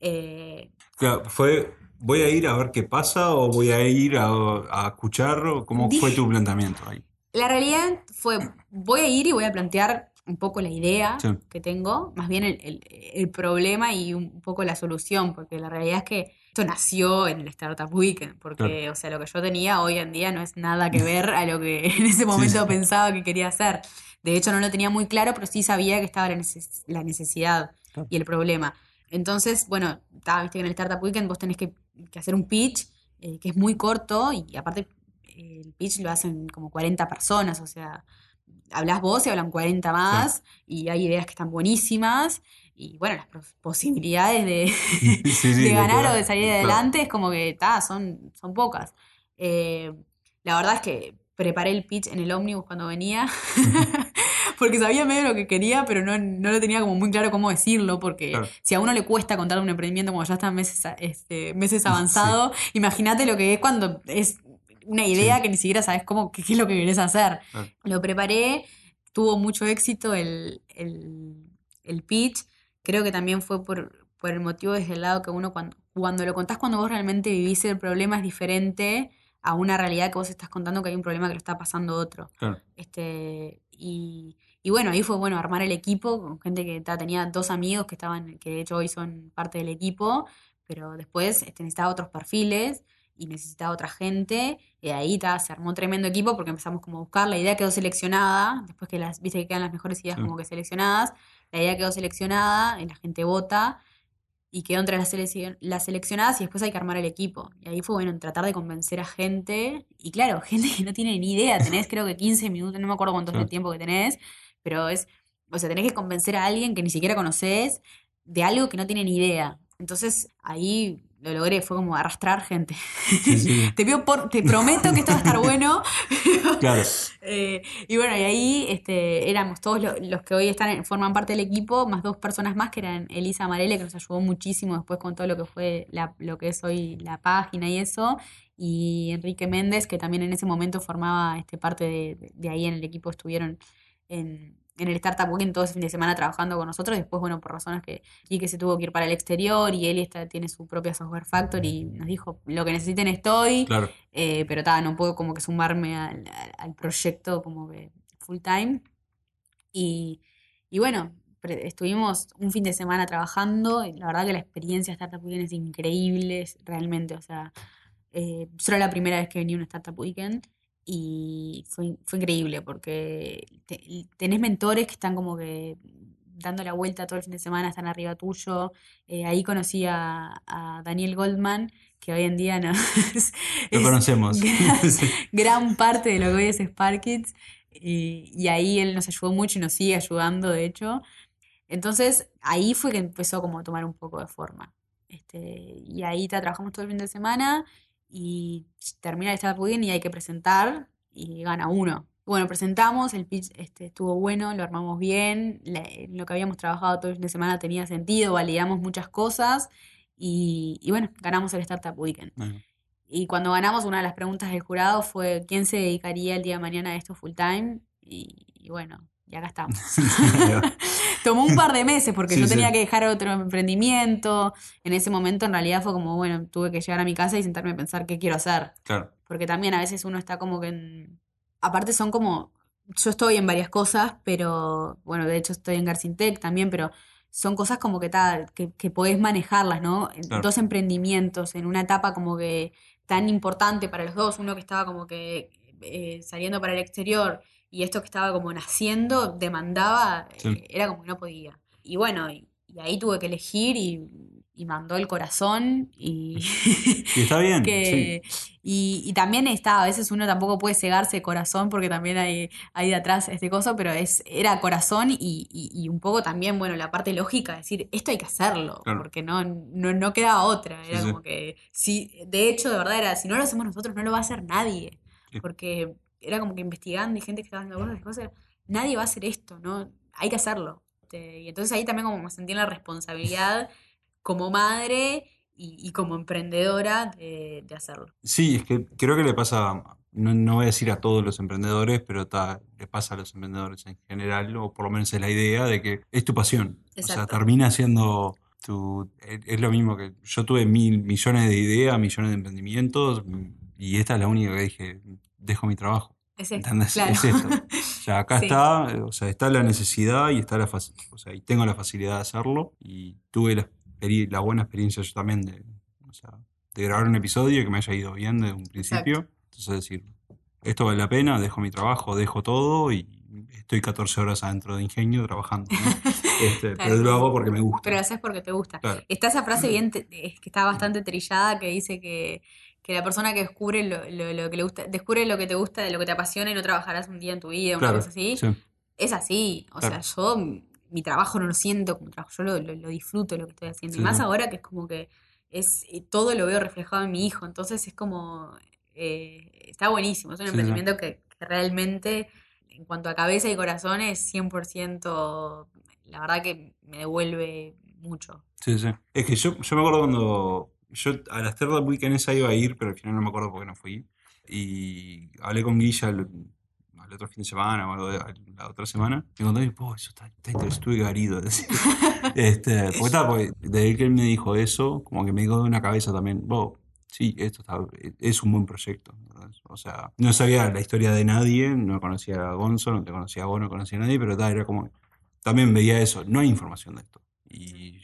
Eh, claro, fue, ¿voy a ir a ver qué pasa o voy a ir a, escuchar? ¿Cómo fue tu planteamiento ahí? La realidad fue, voy a ir y voy a plantear un poco la idea que tengo, más bien el, el, problema y un poco la solución, porque la realidad es que esto nació en el Startup Weekend, porque, o sea, lo que yo tenía hoy en día no es nada que ver a lo que <laughs> en ese momento pensaba que quería hacer. De hecho, no lo tenía muy claro, pero sí sabía que estaba la, necesidad y el problema. Entonces, bueno, estaba, viste que en el Startup Weekend vos tenés que, hacer un pitch eh, que es muy corto y aparte el pitch lo hacen como 40 personas, o sea, hablas vos y hablan 40 más y hay ideas que están buenísimas y bueno, las posibilidades de, <laughs> ganar o de salir adelante es como que está son, son pocas. Eh, la verdad es que preparé el pitch en el ómnibus cuando venía, <laughs> porque sabía medio lo que quería, pero no, lo tenía como muy claro cómo decirlo, porque si a uno le cuesta contar un emprendimiento como ya está meses, este, meses avanzado, imagínate lo que es cuando es una idea que ni siquiera sabes cómo, qué, es lo que querés hacer. Lo preparé, tuvo mucho éxito el, el, el pitch. Creo que también fue por, el motivo desde el lado que uno cuando, cuando lo contás cuando vos realmente vivís el problema es diferente a una realidad que vos estás contando que hay un problema que lo está pasando otro. Este, y, y, bueno, ahí fue bueno armar el equipo con gente que tenía dos amigos que estaban, que de hecho hoy son parte del equipo, pero después este, necesitaba otros perfiles y necesitaba otra gente. Y ahí se armó un tremendo equipo porque empezamos como a buscar. La idea quedó seleccionada, después que las, viste que quedan las mejores ideas como que seleccionadas. La idea quedó seleccionada y la gente vota y quedó entre las, las seleccionadas y después hay que armar el equipo. Y ahí fue, bueno, tratar de convencer a gente. Y claro, <laughs> gente que no tiene ni idea. Tenés creo que 15 minutos, no me acuerdo cuánto es el tiempo que tenés, pero es, o sea, tenés que convencer a alguien que ni siquiera conoces de algo que no tiene ni idea. Entonces ahí lo logré, fue como arrastrar gente. <laughs> te, te prometo que esto va a estar bueno. <laughs> claro. <laughs> Eh, y bueno, y ahí este, éramos todos los, que hoy están forman parte del equipo, más dos personas más, que eran Elisa Amarele, que nos ayudó muchísimo después con todo lo que fue lo que es hoy la página y eso, y Enrique Méndez, que también en ese momento formaba este, parte de, de ahí en el equipo, estuvieron en, en el Startup Weekend todo ese fin de semana trabajando con nosotros. Después, bueno, por razones que que se tuvo que ir para el exterior y él está, tiene su propia software factory y nos dijo, lo que necesiten estoy. Claro. Eh, pero ta, no puedo como que sumarme al, proyecto como que full time. Y, y bueno, estuvimos un fin de semana trabajando. Y la verdad que la experiencia de Startup Weekend es increíble, realmente. O sea, eh, solo la primera vez que venía a un Startup Weekend y fue, fue increíble porque tenés mentores que están como que dando la vuelta todo el fin de semana, están arriba tuyo. Eh, ahí conocí a, Daniel Goldman, que hoy en día no <laughs> lo conocemos. <laughs> <laughs> Gran, parte de lo que hoy es Sparkits. Y, y, ahí él nos ayudó mucho y nos sigue ayudando, de hecho. Entonces ahí fue que empezó como a tomar un poco de forma. Este, y ahí trabajamos todo el fin de semana y termina el Startup Weekend y hay que presentar y gana uno. Bueno, presentamos, el pitch este, estuvo bueno, lo armamos bien, lo que habíamos trabajado todo el fin de semana tenía sentido, validamos muchas cosas y, bueno, ganamos el Startup Weekend. Y cuando ganamos, una de las preguntas del jurado fue quién se dedicaría el día de mañana a esto full time. Y, y bueno, y acá estamos. <laughs> <laughs> Tomó un par de meses porque Sí, yo sí. tenía que dejar otro emprendimiento. En ese momento, en realidad, fue como, bueno, tuve que llegar a mi casa y sentarme a pensar qué quiero hacer. Claro. Porque también a veces uno está como que en... Aparte son como... Yo estoy en varias cosas, pero... Bueno, de hecho estoy en Garcintec también, pero son cosas como que, tal que, que podés manejarlas, ¿no? Claro. Dos emprendimientos en una etapa como que tan importante para los dos. Uno que estaba como que eh, saliendo para el exterior y esto que estaba como naciendo demandaba, Sí. eh, era como que no podía. Y bueno, y, y ahí tuve que elegir y, y mandó el corazón y... Y está <laughs> bien. que sí. y, y también está, a veces uno tampoco puede cegarse de corazón porque también hay, hay de atrás este coso, pero es, era corazón y, un poco también, bueno, la parte lógica, decir, esto hay que hacerlo, Claro. porque no, no, no quedaba otra. Era Sí, como que, si, de hecho, de verdad era, si no lo hacemos nosotros, no lo va a hacer nadie. Porque era como que investigando y gente que estaba haciendo cosas, cosas, nadie va a hacer esto, ¿no? Hay que hacerlo. Este, Y entonces ahí también como me sentí en la responsabilidad como madre y, y como emprendedora de, de hacerlo. Sí, es que creo que le pasa, no, no voy a decir a todos los emprendedores, pero ta, le pasa a los emprendedores en general, o por lo menos es la idea de que es tu pasión. O sea, termina siendo tu... Es es lo mismo que yo tuve mil millones de ideas, millones de emprendimientos, y esta es la única que dije, dejo mi trabajo. Es esto, claro. Es esto. <laughs> O sea, acá Sí. está, o sea, está la necesidad y está la o sea, y tengo la facilidad de hacerlo. Y tuve la, la buena experiencia yo también de, o sea, de grabar un episodio que me haya ido bien desde un principio. Entonces decir, esto vale la pena, dejo mi trabajo, dejo todo y estoy 14 horas adentro de Ingenio trabajando. ¿no? <laughs> Este, Claro. pero lo hago porque me gusta. Pero lo haces porque te gusta. Claro. Está esa frase bien, es que está bastante trillada que dice que, que la persona que descubre lo, lo- lo que le gusta, descubre lo que te gusta, lo que te apasiona y no trabajarás un día en tu vida, una Claro, cosa así. sí. Es así. O Claro. sea, yo mi trabajo no lo siento como trabajo, yo lo, lo- disfruto lo que estoy haciendo. Sí, y más ahora que es como que es eh, todo lo veo reflejado en mi hijo. Entonces es como eh, está buenísimo. Es un sí. emprendimiento que, que realmente, en cuanto a cabeza y corazón, es 100%, la verdad que me devuelve mucho. Sí, sí. Es que yo, yo me acuerdo cuando. Yo a la Startup Weekend esa iba a ir, pero al final no me acuerdo por qué no fui. Y hablé con Guilla el, al otro fin de semana o algo de- la otra semana. Y cuando dije, oh, eso está, está interesante, estuve garido. <laughs> Este, <laughs> porque, está, porque desde que él me dijo eso, como que me quedó en una cabeza también, "Bo, sí, esto está, es un buen proyecto. ¿entendés? O sea, no sabía la historia de nadie, no conocía a Gonzo, no te conocía a vos, no conocía a nadie, pero ta, era como, también veía eso, no hay información de esto. Y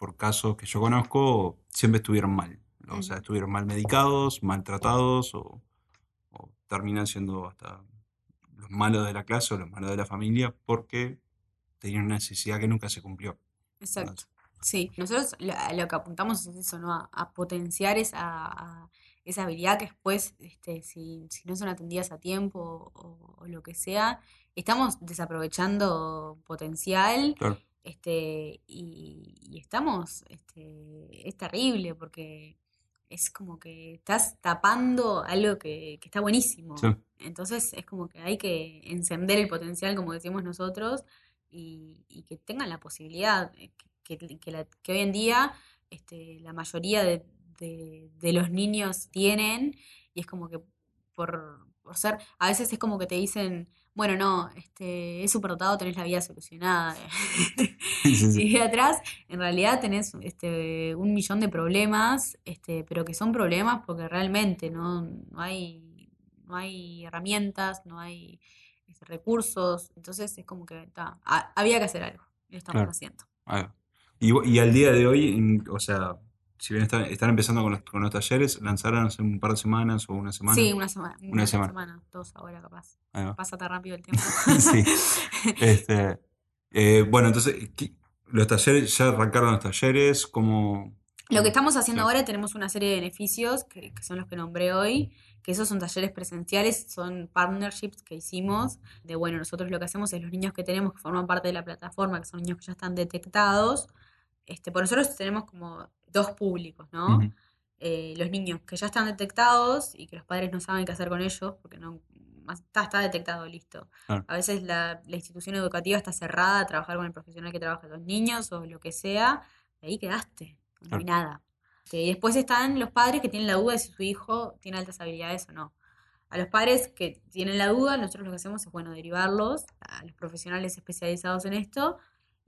por casos que yo conozco, siempre estuvieron mal. O sea, estuvieron mal medicados, maltratados o, o terminan siendo hasta los malos de la clase o los malos de la familia porque tenían una necesidad que nunca se cumplió. Exacto. Sí, nosotros lo, lo que apuntamos es eso, ¿no? A, a potenciar esa, a- esa habilidad que después, este, si, si no son atendidas a tiempo o, o lo que sea, estamos desaprovechando potencial, Claro. Este, y, y estamos, este, es terrible porque es como que estás tapando algo que, que está buenísimo. Sí. Entonces es como que hay que encender el potencial, como decimos nosotros, y, y que tengan la posibilidad, eh, que, que- que la- que hoy en día este, la mayoría de, de- de los niños tienen, y es como que por, por ser, a veces es como que te dicen, bueno, no, este, es superdotado, tenés la vida solucionada. <laughs> Sí, <laughs> sí. Y de atrás, en realidad tenés este, un millón de problemas, este, pero que son problemas porque realmente no, no hay, no hay herramientas, no hay este, recursos. Entonces es como que ta, ha- había que hacer algo. Y lo estamos Claro. haciendo. Va. Y, y al día de hoy, o sea, si bien están, están empezando con los, con los talleres, lanzaron hace un par de semanas o una semana. Sí, una semana. Una, semana. semana. Dos ahora capaz. Pasa tan rápido el tiempo. <laughs> Sí. <laughs> Este, eh, bueno, entonces, ¿qué- los talleres, ya arrancaron los talleres, ¿cómo? Lo que estamos haciendo Sí. ahora, tenemos una serie de beneficios, que, que son los que nombré hoy, que esos son talleres presenciales, son partnerships que hicimos, de bueno, nosotros lo que hacemos es los niños que tenemos que forman parte de la plataforma, que son niños que ya están detectados, este, por nosotros tenemos como dos públicos, ¿no? Ujú. Eh, los niños que ya están detectados y que los padres no saben qué hacer con ellos, porque no está, está detectado, listo. Claro. A veces la, la institución educativa está cerrada a trabajar con el profesional que trabaja con los niños o lo que sea, y ahí quedaste, no hay nada. Este, y después están los padres que tienen la duda de si su hijo tiene altas habilidades o no. A los padres que tienen la duda, nosotros lo que hacemos es, bueno, derivarlos a los profesionales especializados en esto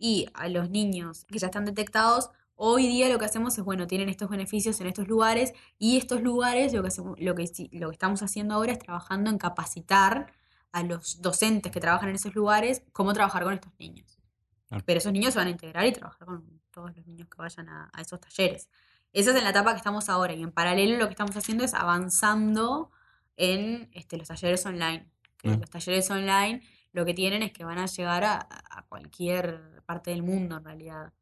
y a los niños que ya están detectados, hoy día lo que hacemos es, bueno, tienen estos beneficios en estos lugares y estos lugares lo que, hacemos, lo que, lo que estamos haciendo ahora es trabajando en capacitar a los docentes que trabajan en esos lugares cómo trabajar con estos niños. Pero esos niños se van a integrar y trabajar con todos los niños que vayan a, a esos talleres. Esa es en la etapa que estamos ahora y en paralelo lo que estamos haciendo es avanzando en este, los talleres online. Mm. Los talleres online lo que tienen es que van a llegar a, cualquier parte del mundo en realidad.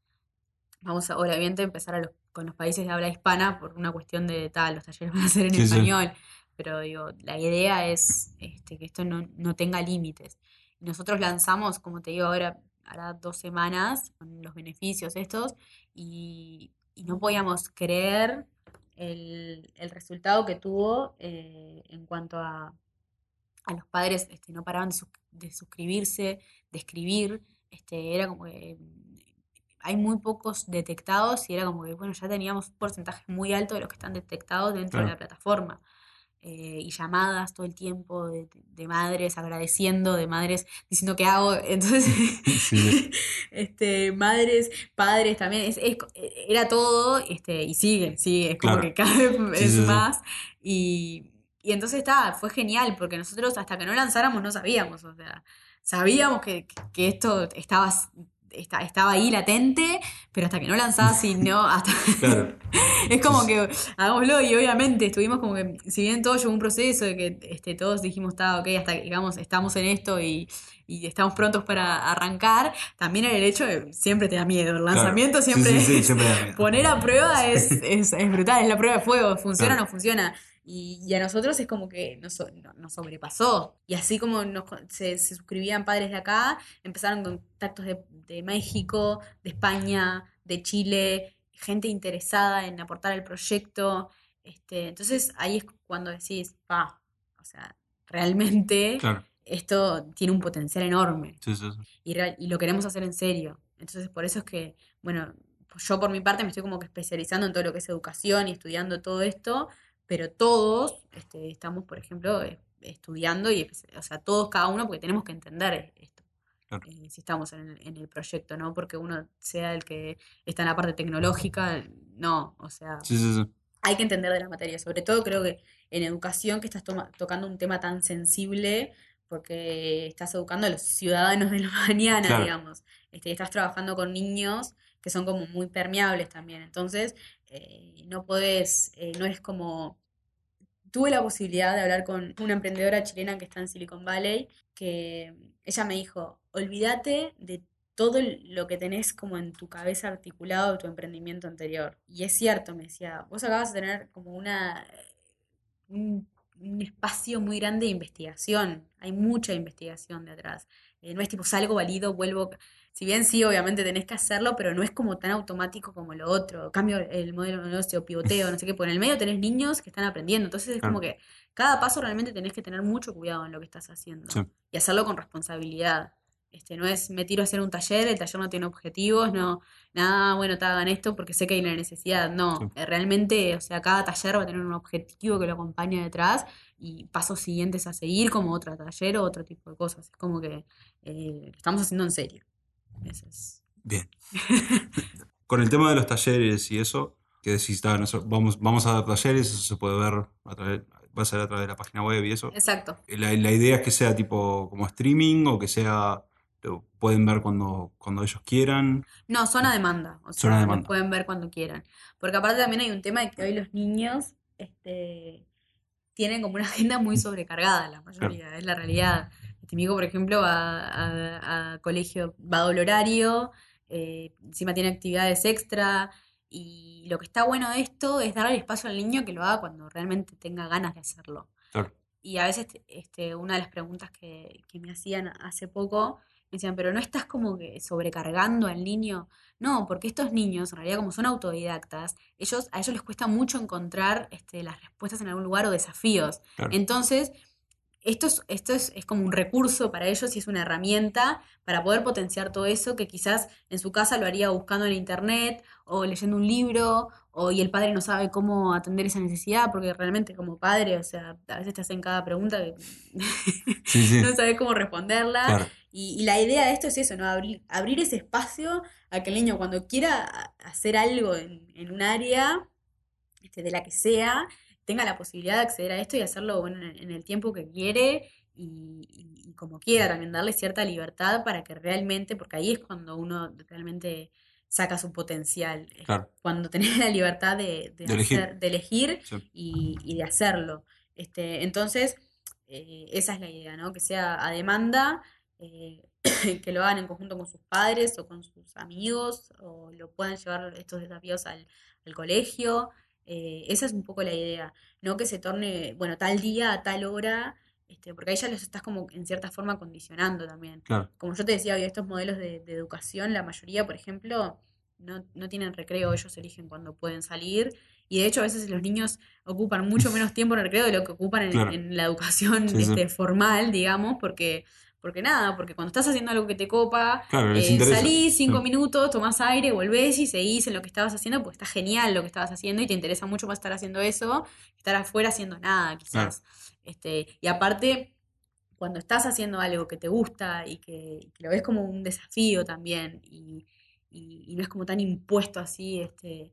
Vamos a, obviamente, empezar con los países de habla hispana por una cuestión de tal, los talleres van a ser en español. Pero digo, la idea es este, que esto no, no tenga límites. Nosotros lanzamos, como te digo ahora, hará dos semanas con los beneficios estos y, y no podíamos creer el, el resultado que tuvo eh, en cuanto a, a los padres, este, no paraban de, suscribirse, de escribir, este, era como que hay muy pocos detectados y era como que, bueno, ya teníamos un porcentaje muy alto de los que están detectados dentro de la plataforma. Eh, y llamadas todo el tiempo de, madres agradeciendo, de madres diciendo qué hago. <laughs> Entonces, <laughs> este, madres, padres también, es, era todo, este, y sigue, sigue, es como que cada vez es más. Y, y entonces está, fue genial, porque nosotros hasta que no lanzáramos no sabíamos, o sea, sabíamos que, que esto estaba estaba ahí latente, pero hasta que no lanzás y no, <laughs> hasta... <laughs> es como que hagámoslo y obviamente estuvimos como que, si bien todo llevó un proceso de que este, todos dijimos, está ok, hasta que digamos, estamos en esto y, estamos prontos para arrancar, también el hecho de siempre te da miedo, el lanzamiento siempre, <laughs> poner a prueba es, es, brutal, es la prueba de fuego, funciona o no funciona. Y, a nosotros es como que nos, sobrepasó. Y así como se, suscribían padres de acá, empezaron contactos de, México, de España, de Chile, gente interesada en aportar al proyecto. Este, entonces ahí es cuando decís, pa, o sea, realmente esto tiene un potencial enorme. Y, y, lo queremos hacer en serio. Entonces por eso es que, bueno, yo por mi parte me estoy como que especializando en todo lo que es educación y estudiando todo esto, pero todos este, estamos, por ejemplo, eh, estudiando y, o sea, todos, cada uno, porque tenemos que entender esto. Eh, si estamos en el, proyecto, ¿no? Porque uno sea el que está en la parte tecnológica, no, o sea, hay que entender de la materia. Sobre todo creo que en educación que estás tocando un tema tan sensible, porque estás educando a los ciudadanos de la <laughs> mañana, digamos. Este, estás trabajando con niños que son como muy permeables también. Entonces, eh, no podés, no es como tuve la posibilidad de hablar con una emprendedora chilena que está en Silicon Valley, que ella me dijo, olvídate de todo lo que tenés como en tu cabeza articulado de tu emprendimiento anterior. Y es cierto, me decía, vos acabas de tener como una un, espacio muy grande de investigación, hay mucha investigación detrás. Eh, no es tipo salgo, valido, vuelvo si bien sí, obviamente tenés que hacerlo, pero no es como tan automático como lo otro. Cambio el modelo de negocio, pivoteo, no sé qué, porque en el medio tenés niños que están aprendiendo. Entonces es como que cada paso realmente tenés que tener mucho cuidado en lo que estás haciendo. Y hacerlo con responsabilidad. Este, no es me tiro a hacer un taller, el taller no tiene objetivos, no, nada, bueno, te hagan esto porque sé que hay una necesidad. No, eh, realmente, o sea, cada taller va a tener un objetivo que lo acompañe detrás y pasos siguientes a seguir como otro taller o otro tipo de cosas. Es como que eh, lo estamos haciendo en serio. Bien. <laughs> Con el tema de los talleres y eso, que decís, vamos, vamos a dar talleres, eso se puede ver a través, va a ser a través de la página web y eso. Exacto. La, idea es que sea tipo como streaming o que sea lo pueden ver cuando, cuando ellos quieran. No, son a demanda. O sea, lo pueden ver cuando quieran. Porque aparte también hay un tema de que hoy los niños este, tienen como una agenda muy sobrecargada, la mayoría, es la realidad. Mi hijo, por ejemplo, va a, colegio, va a doble horario, eh, encima tiene actividades extra. Y lo que está bueno de esto es darle espacio al niño que lo haga cuando realmente tenga ganas de hacerlo. Y a veces este, una de las preguntas que, me hacían hace poco, me decían, pero no estás como que sobrecargando al niño. No, porque estos niños, en realidad, como son autodidactas, ellos, a ellos les cuesta mucho encontrar este, las respuestas en algún lugar o desafíos. Entonces, esto, es, esto es, es, como un recurso para ellos y es una herramienta para poder potenciar todo eso que quizás en su casa lo haría buscando en internet o leyendo un libro o y el padre no sabe cómo atender esa necesidad porque realmente como padre, o sea, a veces te hacen cada pregunta que <laughs> no sabes cómo responderla. Y, la idea de esto es eso, ¿no? Abrir, abrir ese espacio a que el niño cuando quiera hacer algo en, en un área, este, de la que sea, tenga la posibilidad de acceder a esto y hacerlo bueno, en, el tiempo que quiere y, como quiera, también darle cierta libertad para que realmente, porque ahí es cuando uno realmente saca su potencial, cuando tenés <laughs> la libertad de, elegir, y, de hacerlo. Este, entonces, eh, esa es la idea, ¿no? Que sea a demanda, eh, <clears throat> que lo hagan en conjunto con sus padres o con sus amigos, o lo puedan llevar estos desafíos al, al colegio. Eh, esa es un poco la idea, no que se torne, bueno, tal día, a tal hora, este, porque ahí ya los estás como en cierta forma condicionando también. Como yo te decía, hoy estos modelos de, educación, la mayoría, por ejemplo, no, no, tienen recreo, ellos eligen cuando pueden salir. Y de hecho, a veces los niños ocupan mucho menos <laughs> tiempo en recreo de lo que ocupan en, la educación este, formal, digamos, porque porque nada, porque cuando estás haciendo algo que te copa, eh, salís cinco minutos, tomás aire, volvés y seguís en lo que estabas haciendo, pues está genial lo que estabas haciendo y te interesa mucho más estar haciendo eso, estar afuera haciendo nada, quizás. Este, y aparte, cuando estás haciendo algo que te gusta y que, lo ves como un desafío también, y, no es como tan impuesto así, este,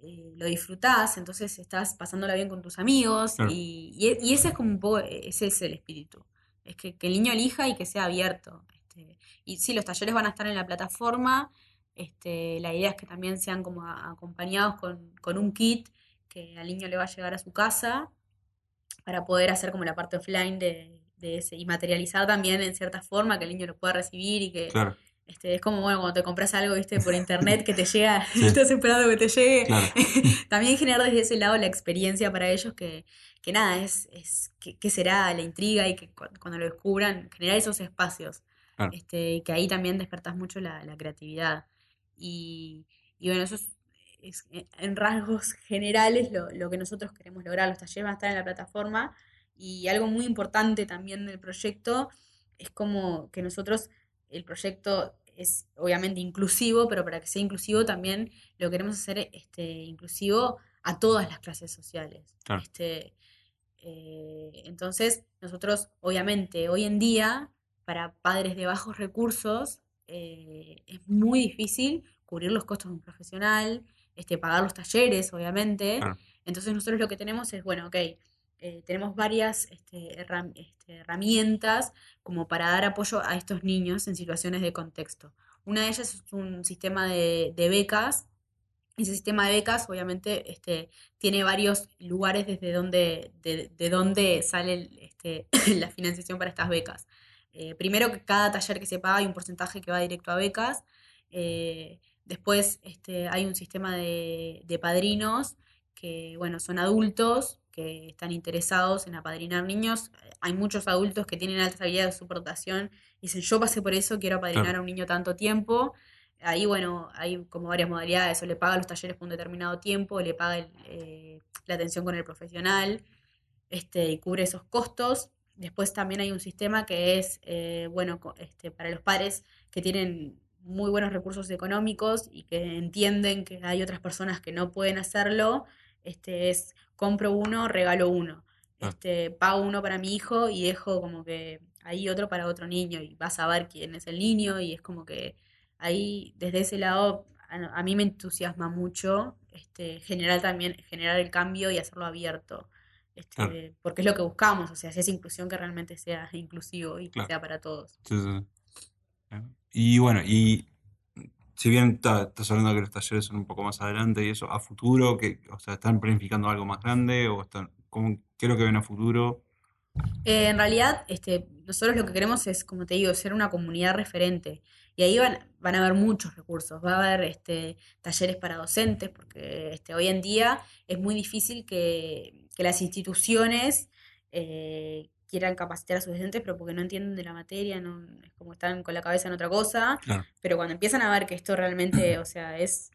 eh, lo disfrutás, entonces estás pasándola bien con tus amigos, y, y, ese es como un poco, ese es el espíritu es que, el niño elija y que sea abierto. Este, y sí, los talleres van a estar en la plataforma. Este, la idea es que también sean como acompañados con, un kit que al niño le va a llegar a su casa para poder hacer como la parte offline de, ese y materializar también en cierta forma que el niño lo pueda recibir y que este, es como bueno cuando te compras algo viste por <laughs> internet que te llega estás esperando que te llegue <laughs> también generar desde ese lado la experiencia para ellos que, que nada, es, es qué, será la intriga y que cuando lo descubran, generar esos espacios. Este, que ahí también despertas mucho la, creatividad. Y, bueno, eso es, en rasgos generales lo, que nosotros queremos lograr. Los talleres van a estar en la plataforma y algo muy importante también del proyecto es como que nosotros, el proyecto es obviamente inclusivo, pero para que sea inclusivo también lo queremos hacer este, inclusivo a todas las clases sociales. Este, eh, entonces, nosotros, obviamente, hoy en día, para padres de bajos recursos, eh, es muy difícil cubrir los costos de un profesional, este, pagar los talleres, obviamente. Entonces, nosotros lo que tenemos es, bueno, ok, eh, tenemos varias este, este, herramientas como para dar apoyo a estos niños en situaciones de contexto. Una de ellas es un sistema de becas ese sistema de becas, obviamente, este, tiene varios lugares desde donde, de, donde sale <laughs> la financiación para estas becas. Eh, primero que cada taller que se paga hay un porcentaje que va directo a becas. Eh, después hay un sistema de, de, padrinos que, bueno, son adultos que están interesados en apadrinar niños. Hay muchos adultos que tienen altas habilidades de soportación y dicen, yo pasé por eso, quiero apadrinar a un niño tanto tiempo. Ahí, bueno, hay como varias modalidades, o le paga los talleres por un determinado tiempo, o le paga eh, la atención con el profesional este, y cubre esos costos. Después también hay un sistema que es, eh, bueno, este, para los padres que tienen muy buenos recursos económicos y que entienden que hay otras personas que no pueden hacerlo, este es compro uno, regalo uno. Ah. Este, pago uno para mi hijo y dejo como que ahí otro para otro niño y vas a ver quién es el niño y es como que ahí desde ese lado a, mí me entusiasma mucho este, generar también, generar el cambio y hacerlo abierto. Este, Porque es lo que buscamos, o sea, esa inclusión que realmente sea inclusivo y que sea para todos. Y bueno, y si bien estás hablando que los talleres son un poco más adelante y eso, a futuro, que, o sea, ¿están planificando algo más grande o están, qué es lo que ven a futuro? Eh, en realidad, este, nosotros lo que queremos es, como te digo, ser una comunidad referente. Y ahí van, van a haber muchos recursos. Va a haber este, talleres para docentes, porque este, hoy en día es muy difícil que, las instituciones eh, quieran capacitar a sus docentes, pero porque no entienden de la materia, no, es como están con la cabeza en otra cosa. Pero cuando empiezan a ver que esto realmente, o sea, es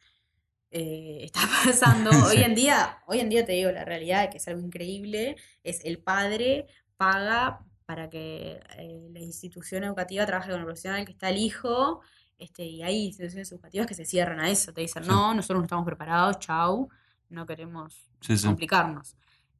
eh, está <laughs> pasando <laughs> hoy en día, hoy en día te digo la realidad que es algo increíble, es el padre paga para que eh, la institución educativa trabaje con el profesional que está el hijo, este, y hay instituciones educativas que se cierran a eso, te dicen, Sí. no, nosotros no estamos preparados, chau, no queremos sí. complicarnos.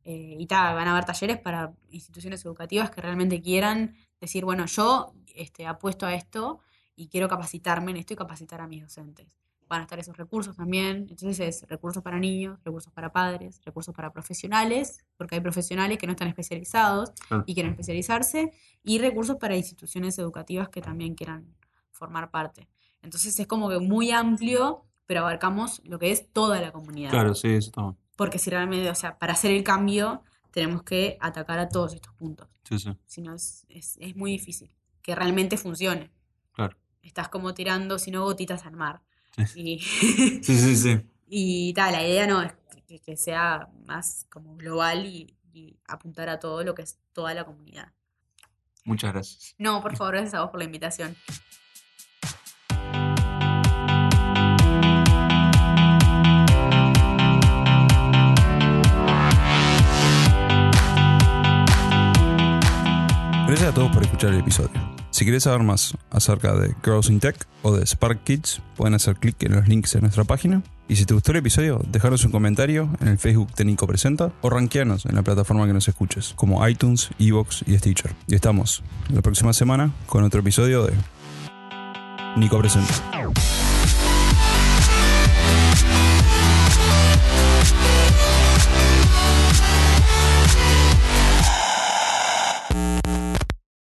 Eh, y tal, van a haber talleres para instituciones educativas que realmente quieran decir, bueno, yo este, apuesto a esto y quiero capacitarme en esto y capacitar a mis docentes. Van a estar esos recursos también, entonces es recursos para niños, recursos para padres, recursos para profesionales, porque hay profesionales que no están especializados Claro. y quieren especializarse, y recursos para instituciones educativas que también quieran formar parte. Entonces es como que muy amplio, pero abarcamos lo que es toda la comunidad. Claro, sí, eso está. Porque si realmente, o sea, para hacer el cambio tenemos que atacar a todos estos puntos. Sí, sí. Si no, es, es, es muy difícil que realmente funcione. Claro. Estás como tirando, si no, gotitas al mar. Y, <laughs> Sí, sí, sí. y tal, la idea no es que, que sea más como global y, y apuntar a todo lo que es toda la comunidad. Muchas gracias. No, por favor, gracias a vos por la invitación. Gracias a todos por escuchar el episodio. Si querés saber más acerca de Girls in Tech o de Spark Kids, pueden hacer clic en los links en nuestra página. Y si te gustó el episodio, dejaros un comentario en el Facebook de Nico Presenta o rankeanos en la plataforma que nos escuches, como iTunes, Evox y Stitcher. Y estamos la próxima semana con otro episodio de Nico Presenta.